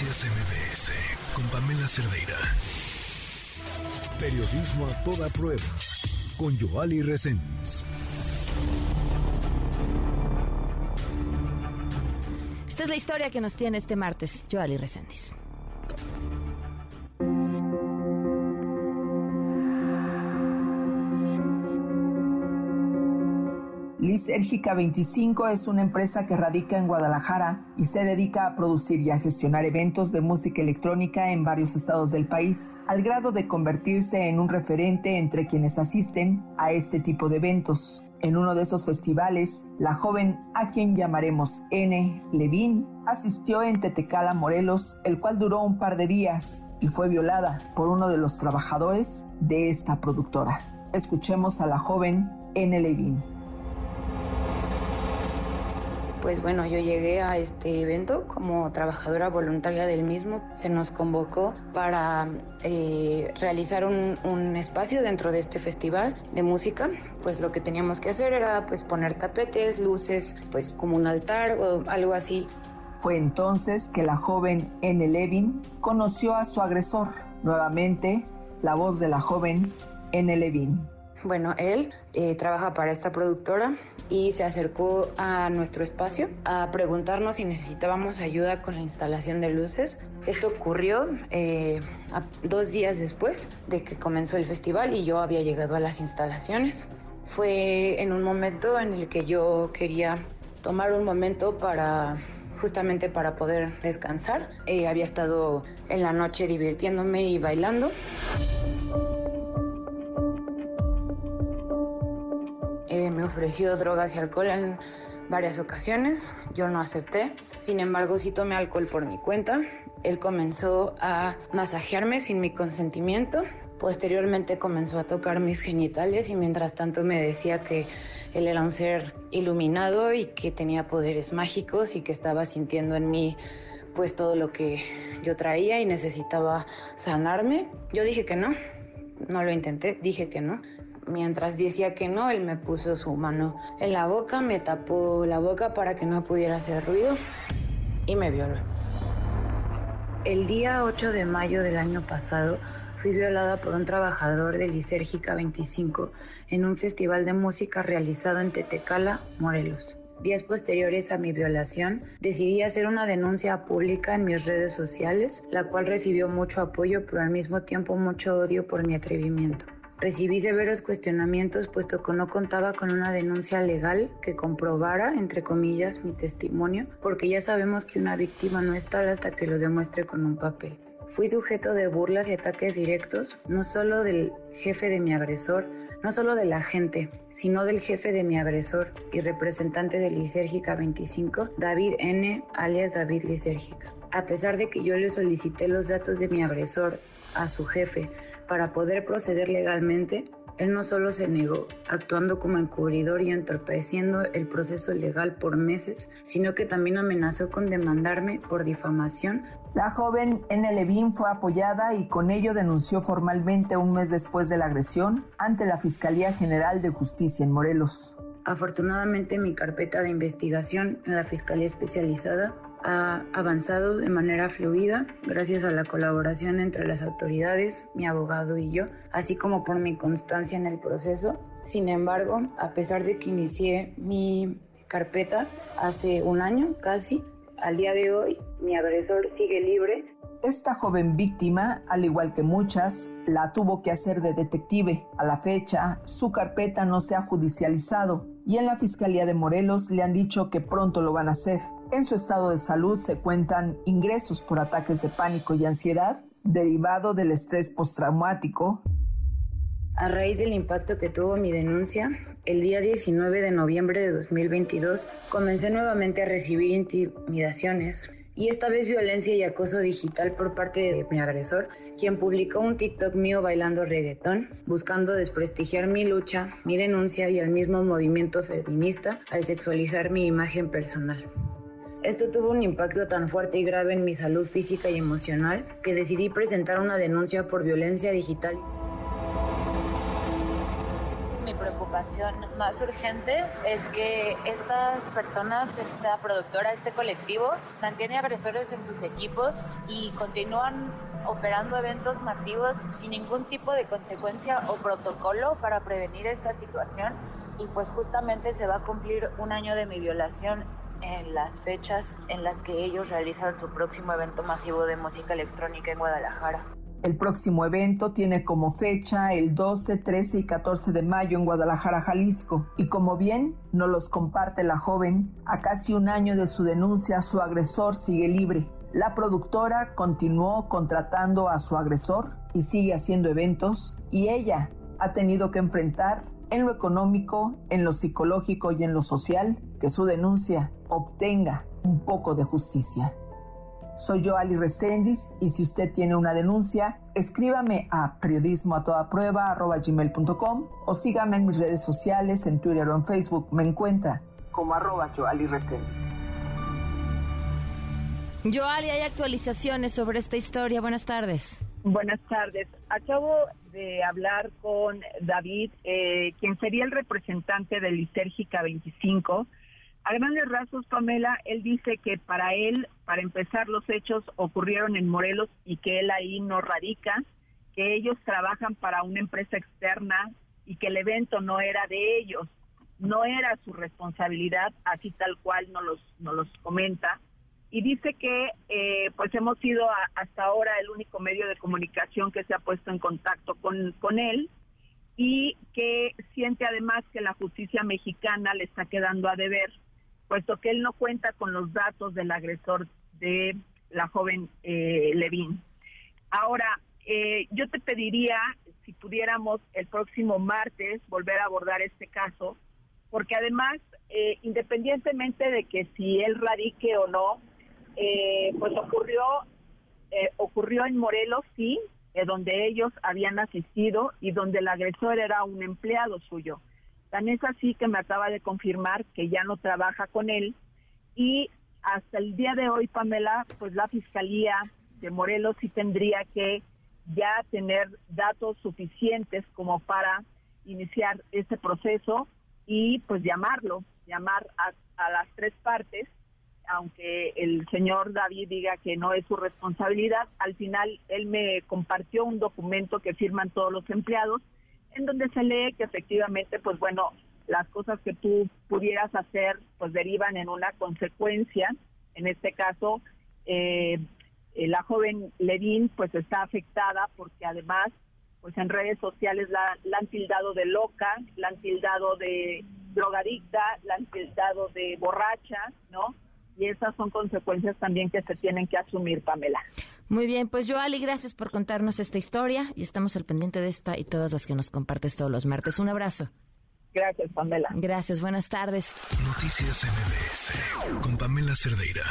Noticias MBS con Pamela Cerdeira. Periodismo a toda prueba con Joali Reséndiz. Esta es la historia que nos tiene este martes Joali Reséndiz. Lisérgica 25 es una empresa que radica en Guadalajara y se dedica a producir y a gestionar eventos de música electrónica en varios estados del país, al grado de convertirse en un referente entre quienes asisten a este tipo de eventos. En uno de esos festivales, la joven, a quien llamaremos N. Levin, asistió en Tetecala, Morelos, el cual duró un par de días y fue violada por uno de los trabajadores de esta productora. Escuchemos a la joven N. Levin pues bueno, yo llegué a este evento como trabajadora voluntaria del mismo. Se nos convocó para eh, realizar un, un, espacio dentro de este festival de música. Pues lo que teníamos que hacer era pues poner tapetes, luces, pues como un altar o algo así. Fue entonces que la joven N. Levin conoció a su agresor. Nuevamente, la voz de la joven N. Levin. Bueno, él eh, trabaja para esta productora y se acercó a nuestro espacio a preguntarnos si necesitábamos ayuda con la instalación de luces. Esto ocurrió eh, dos días después de que comenzó el festival y yo había llegado a las instalaciones. Fue en un momento en el que yo quería tomar un momento para justamente para poder descansar. Eh, había estado en la noche divirtiéndome y bailando. Ofreció drogas y alcohol en varias ocasiones. Yo no acepté. Sin embargo, sí tomé alcohol por mi cuenta. Él comenzó a masajearme sin mi consentimiento. Posteriormente comenzó a tocar mis genitales y mientras tanto me decía que él era un ser iluminado y que tenía poderes mágicos y que estaba sintiendo en mí pues todo lo que yo traía y necesitaba sanarme. Yo dije que no, no lo intenté, dije que no. Mientras decía que no, él me puso su mano en la boca, me tapó la boca para que no pudiera hacer ruido y me violó. El día 8 de mayo del año pasado fui violada por un trabajador de Lisérgica 25 en un festival de música realizado en Tetecala, Morelos. Días posteriores a mi violación, decidí hacer una denuncia pública en mis redes sociales, la cual recibió mucho apoyo, pero al mismo tiempo mucho odio por mi atrevimiento. Recibí severos cuestionamientos puesto que no contaba con una denuncia legal que comprobara, entre comillas, mi testimonio, porque ya sabemos que una víctima no es tal hasta que lo demuestre con un papel. Fui sujeto de burlas y ataques directos, no solo del jefe de mi agresor, no solo de la gente, sino del jefe de mi agresor y representante de Lisérgica 25, David N., alias David Lisérgica. A pesar de que yo le solicité los datos de mi agresor a su jefe para poder proceder legalmente, él no solo se negó, actuando como encubridor y entorpeciendo el proceso legal por meses, sino que también amenazó con demandarme por difamación. La joven N. Levin fue apoyada y con ello denunció formalmente un mes después de la agresión ante la Fiscalía General de Justicia en Morelos. Afortunadamente mi carpeta de investigación en la Fiscalía Especializada ha avanzado de manera fluida gracias a la colaboración entre las autoridades, mi abogado y yo, así como por mi constancia en el proceso. Sin embargo, a pesar de que inicié mi carpeta hace un año casi, al día de hoy mi agresor sigue libre. Esta joven víctima, al igual que muchas, la tuvo que hacer de detective. A la fecha, su carpeta no se ha judicializado y en la Fiscalía de Morelos le han dicho que pronto lo van a hacer. En su estado de salud se cuentan ingresos por ataques de pánico y ansiedad derivado del estrés postraumático. A raíz del impacto que tuvo mi denuncia, el día 19 de noviembre de 2022 comencé nuevamente a recibir intimidaciones y esta vez violencia y acoso digital por parte de mi agresor, quien publicó un TikTok mío bailando reggaetón, buscando desprestigiar mi lucha, mi denuncia y el mismo movimiento feminista al sexualizar mi imagen personal. Esto tuvo un impacto tan fuerte y grave en mi salud física y emocional que decidí presentar una denuncia por violencia digital. Mi preocupación más urgente es que estas personas, esta productora, este colectivo, mantiene agresores en sus equipos y continúan operando eventos masivos sin ningún tipo de consecuencia o protocolo para prevenir esta situación. Y pues justamente se va a cumplir un año de mi violación en las fechas en las que ellos realizan su próximo evento masivo de música electrónica en Guadalajara. El próximo evento tiene como fecha el 12, 13 y 14 de mayo en Guadalajara, Jalisco. Y como bien nos los comparte la joven, a casi un año de su denuncia, su agresor sigue libre. La productora continuó contratando a su agresor y sigue haciendo eventos y ella ha tenido que enfrentar en lo económico, en lo psicológico y en lo social que su denuncia obtenga un poco de justicia. Soy yo Ali Recendis y si usted tiene una denuncia, escríbame a periodismo o sígame en mis redes sociales, en Twitter o en Facebook. Me encuentra como arroba Joali Recendis. Joali, hay actualizaciones sobre esta historia. Buenas tardes. Buenas tardes. Acabo de hablar con David, eh, quien sería el representante de Lisérgica 25 a grandes rasgos, Pamela, él dice que para él, para empezar, los hechos ocurrieron en Morelos y que él ahí no radica, que ellos trabajan para una empresa externa y que el evento no era de ellos, no era su responsabilidad, así tal cual nos los, nos los comenta. Y dice que eh, pues hemos sido hasta ahora el único medio de comunicación que se ha puesto en contacto con, con él y que siente además que la justicia mexicana le está quedando a deber puesto que él no cuenta con los datos del agresor de la joven eh, Levin. Ahora, eh, yo te pediría si pudiéramos el próximo martes volver a abordar este caso, porque además, eh, independientemente de que si él radique o no, eh, pues ocurrió, ocurrió en Morelos, sí, donde ellos habían asistido y donde el agresor era un empleado suyo. Tan es así que me acaba de confirmar que ya no trabaja con él y hasta el día de hoy, Pamela, pues la Fiscalía de Morelos sí tendría que ya tener datos suficientes como para iniciar este proceso y pues llamarlo, llamar a, a las tres partes, aunque el señor David diga que no es su responsabilidad, al final él me compartió un documento que firman todos los empleados en donde se lee que efectivamente, pues bueno, las cosas que tú pudieras hacer, pues derivan en una consecuencia. En este caso, eh, eh, la joven Levin, pues está afectada porque además, pues en redes sociales la, la han tildado de loca, la han tildado de drogadicta, la han tildado de borracha, ¿no? Y esas son consecuencias también que se tienen que asumir, Pamela. Muy bien, pues Joali, gracias por contarnos esta historia y estamos al pendiente de esta y todas las que nos compartes todos los martes. Un abrazo. Gracias, Pamela. Gracias, buenas tardes. Noticias MBS con Pamela Cerdeira.